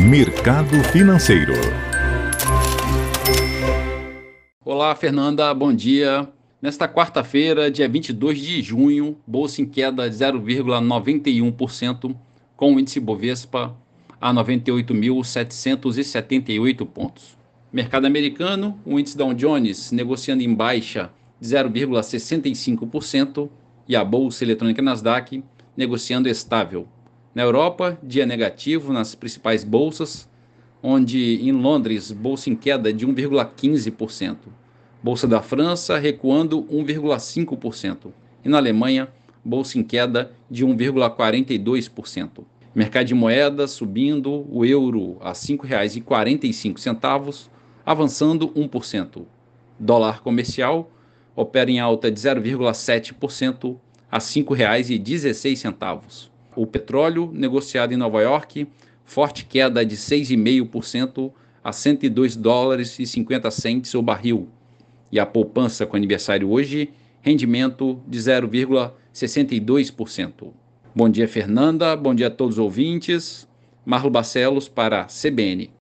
Mercado Financeiro. Olá, Fernanda, bom dia. Nesta quarta-feira, dia 22 de junho, bolsa em queda de 0,91%, com o índice Bovespa a 98.778 pontos. Mercado americano, o índice Dow Jones negociando em baixa de 0,65% e a bolsa eletrônica Nasdaq negociando estável. Na Europa, dia negativo nas principais bolsas, onde em Londres, bolsa em queda de 1,15%. Bolsa da França recuando 1,5%. E na Alemanha, bolsa em queda de 1,42%. Mercado de moedas subindo, o euro a R$ 5,45, avançando 1%. Dólar comercial opera em alta de 0,7% a R$ 5,16. O petróleo negociado em Nova York, forte queda de 6,5% a 102 dólares e 50 centes o barril. E a poupança com aniversário hoje, rendimento de 0,62%. Bom dia, Fernanda. Bom dia a todos os ouvintes. Marlo Barcelos para CBN.